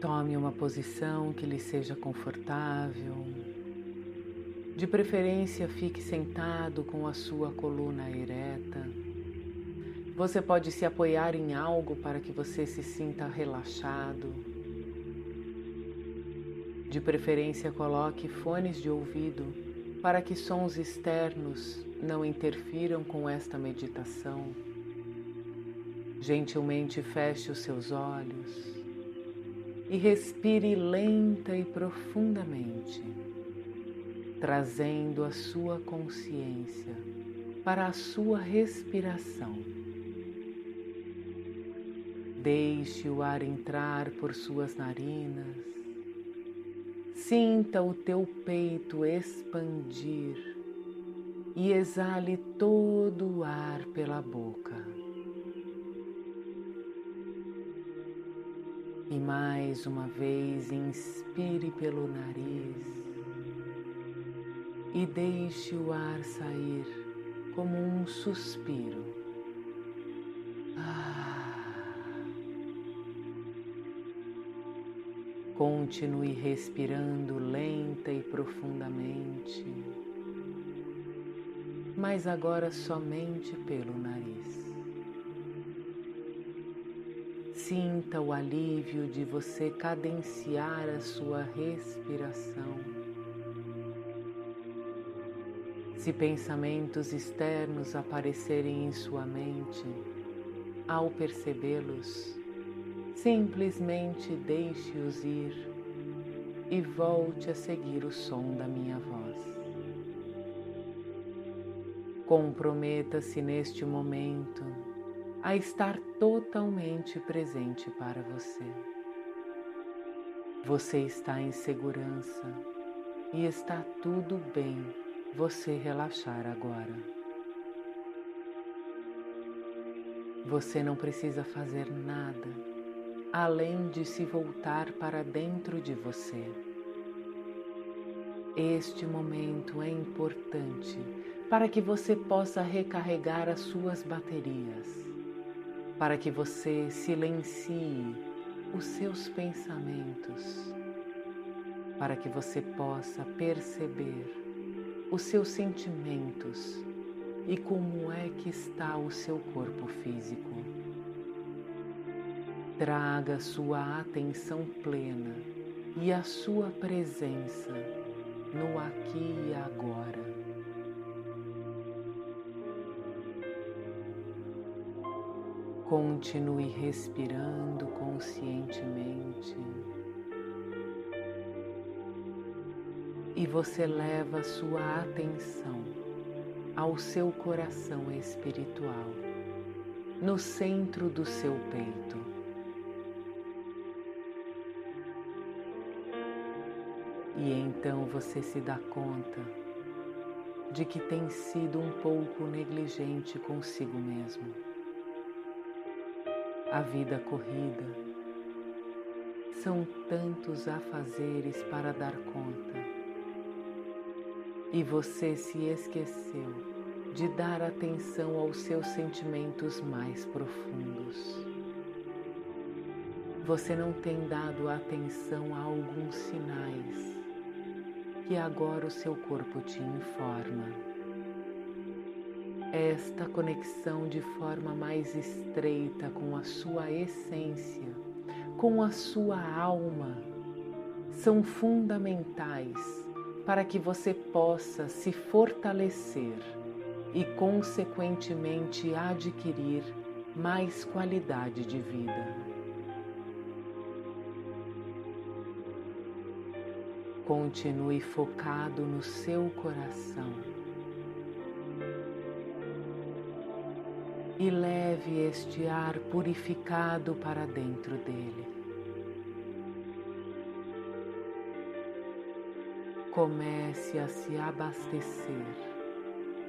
Tome uma posição que lhe seja confortável. De preferência, fique sentado com a sua coluna ereta. Você pode se apoiar em algo para que você se sinta relaxado. De preferência, coloque fones de ouvido para que sons externos não interfiram com esta meditação. Gentilmente feche os seus olhos e respire lenta e profundamente, trazendo a sua consciência para a sua respiração. Deixe o ar entrar por suas narinas, sinta o teu peito expandir e exale todo o ar pela boca. E mais uma vez inspire pelo nariz e deixe o ar sair como um suspiro. Ah. Continue respirando lenta e profundamente, mas agora somente pelo nariz. Sinta o alívio de você cadenciar a sua respiração. Se pensamentos externos aparecerem em sua mente, ao percebê-los, simplesmente deixe-os ir e volte a seguir o som da minha voz. Comprometa-se neste momento a estar totalmente presente para você. Você está em segurança e está tudo bem você relaxar agora. Você não precisa fazer nada além de se voltar para dentro de você. Este momento é importante para que você possa recarregar as suas baterias para que você silencie os seus pensamentos, para que você possa perceber os seus sentimentos e como é que está o seu corpo físico. Traga sua atenção plena e a sua presença no aqui e agora. Continue respirando conscientemente. E você leva sua atenção ao seu coração espiritual, no centro do seu peito. E então você se dá conta de que tem sido um pouco negligente consigo mesmo a vida corrida. São tantos afazeres para dar conta. E você se esqueceu de dar atenção aos seus sentimentos mais profundos. Você não tem dado atenção a alguns sinais que agora o seu corpo te informa esta conexão de forma mais estreita com a sua essência, com a sua alma, são fundamentais para que você possa se fortalecer e, consequentemente, adquirir mais qualidade de vida. Continue focado no seu coração e leve este ar purificado para dentro dele. Comece a se abastecer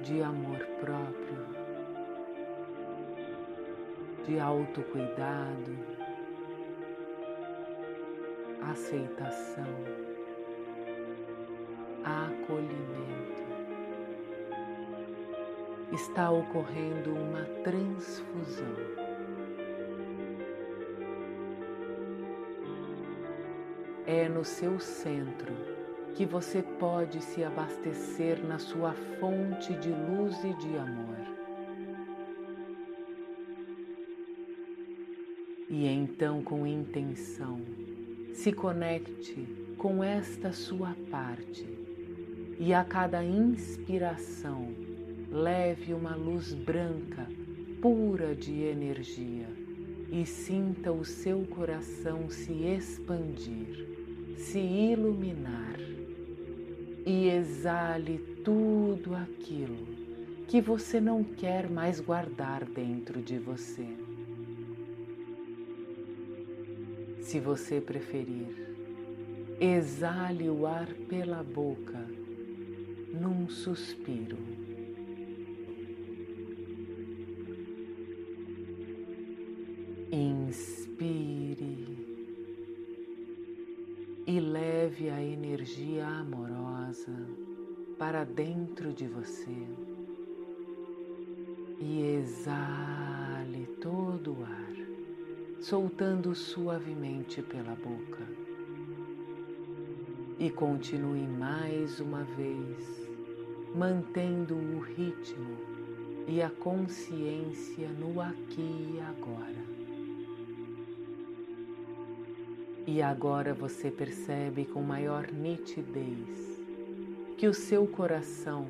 de amor próprio, de autocuidado, aceitação, está ocorrendo uma transfusão. É no seu centro que você pode se abastecer na sua fonte de luz e de amor. E então, com intenção, se conecte com esta sua parte e a cada inspiração leve uma luz branca, pura de energia e sinta o seu coração se expandir, se iluminar e exale tudo aquilo que você não quer mais guardar dentro de você. Se você preferir, exale o ar pela boca num suspiro. E leve a energia amorosa para dentro de você e exale todo o ar soltando suavemente pela boca. E continue mais uma vez, mantendo o ritmo e a consciência no aqui e agora. E agora você percebe com maior nitidez que o seu coração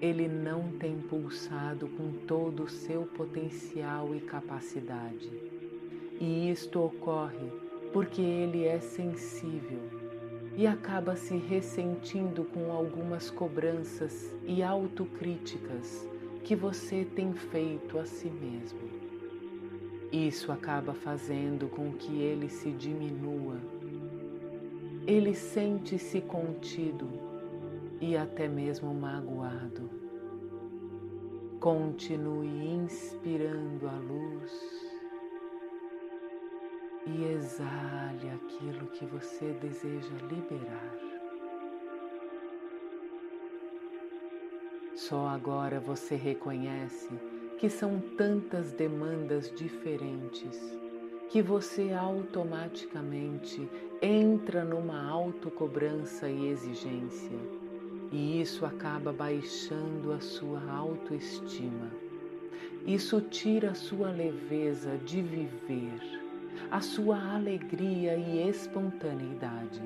ele não tem pulsado com todo o seu potencial e capacidade e isto ocorre porque ele é sensível e acaba se ressentindo com algumas cobranças e autocríticas que você tem feito a si mesmo. Isso acaba fazendo com que ele se diminua. Ele sente-se contido e até mesmo magoado. Continue inspirando a luz e exale aquilo que você deseja liberar. Só agora você reconhece que são tantas demandas diferentes que você automaticamente entra numa autocobrança e exigência, e isso acaba baixando a sua autoestima. Isso tira a sua leveza de viver a sua alegria e espontaneidade.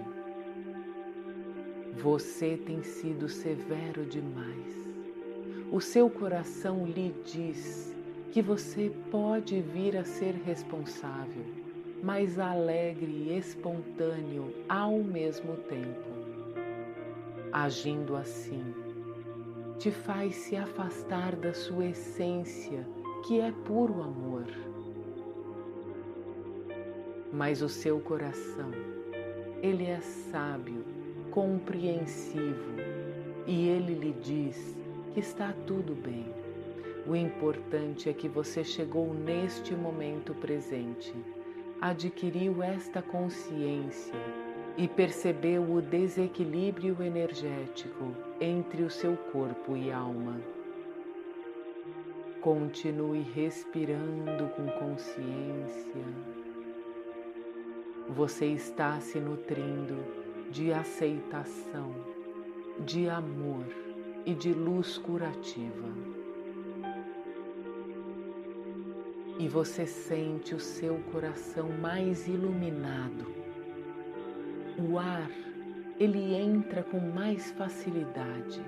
Você tem sido severo demais. O seu coração lhe diz que você pode vir a ser responsável, mas alegre e espontâneo ao mesmo tempo. Agindo assim, te faz se afastar da sua essência, que é puro amor mas o seu coração, ele é sábio, compreensivo e ele lhe diz que está tudo bem. O importante é que você chegou neste momento presente, adquiriu esta consciência e percebeu o desequilíbrio energético entre o seu corpo e alma. Continue respirando com consciência você está se nutrindo de aceitação, de amor e de luz curativa. E você sente o seu coração mais iluminado. O ar, ele entra com mais facilidade.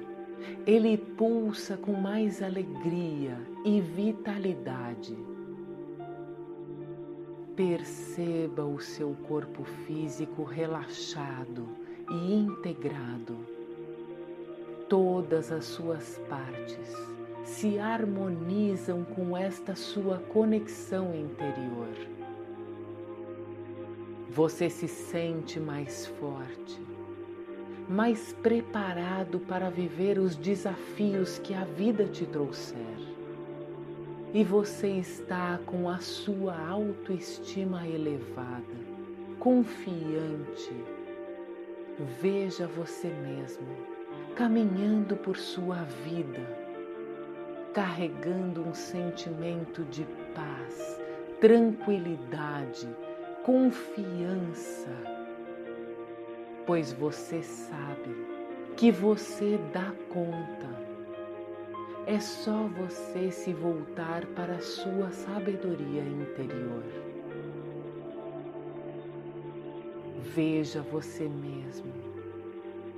Ele pulsa com mais alegria e vitalidade Perceba o seu corpo físico relaxado e integrado. Todas as suas partes se harmonizam com esta sua conexão interior. Você se sente mais forte, mais preparado para viver os desafios que a vida te trouxer e você está com a sua autoestima elevada, confiante. Veja você mesmo caminhando por sua vida, carregando um sentimento de paz, tranquilidade, confiança pois você sabe que você dá conta. É só você se voltar para a sua sabedoria interior. Veja você mesmo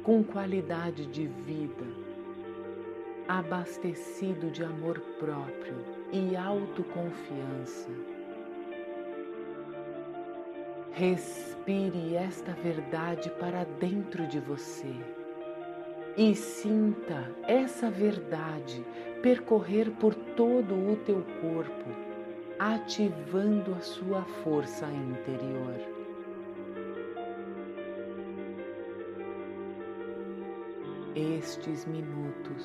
com qualidade de vida, abastecido de amor próprio e autoconfiança. Respire esta verdade para dentro de você e sinta essa verdade percorrer por todo o teu corpo, ativando a sua força interior. Estes minutos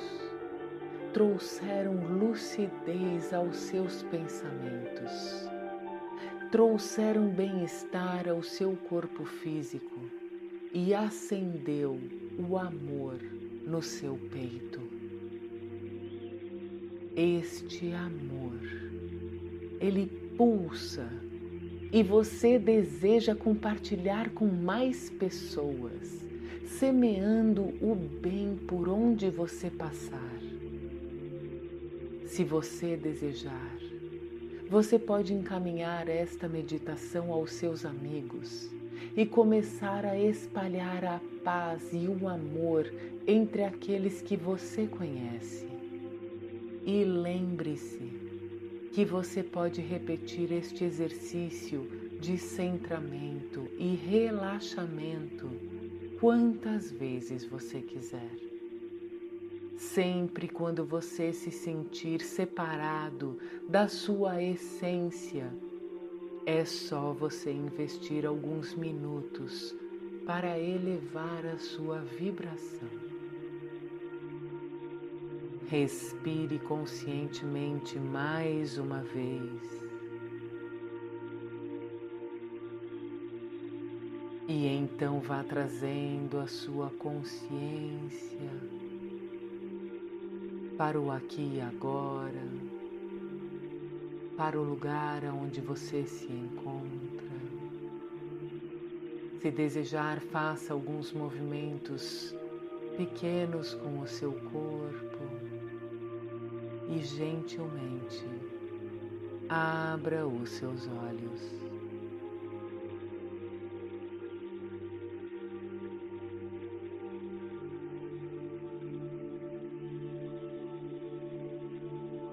trouxeram lucidez aos seus pensamentos, trouxeram bem-estar ao seu corpo físico e acendeu o amor no seu peito. Este amor, ele pulsa e você deseja compartilhar com mais pessoas semeando o bem por onde você passar. Se você desejar, você pode encaminhar esta meditação aos seus amigos e começar a espalhar a paz e o amor entre aqueles que você conhece. E lembre-se que você pode repetir este exercício de centramento e relaxamento quantas vezes você quiser. Sempre quando você se sentir separado da sua essência, é só você investir alguns minutos para elevar a sua vibração. Respire conscientemente mais uma vez. E então vá trazendo a sua consciência para o aqui e agora, para o lugar onde você se encontra. Se desejar, faça alguns movimentos pequenos com o seu corpo e gentilmente abra os seus olhos.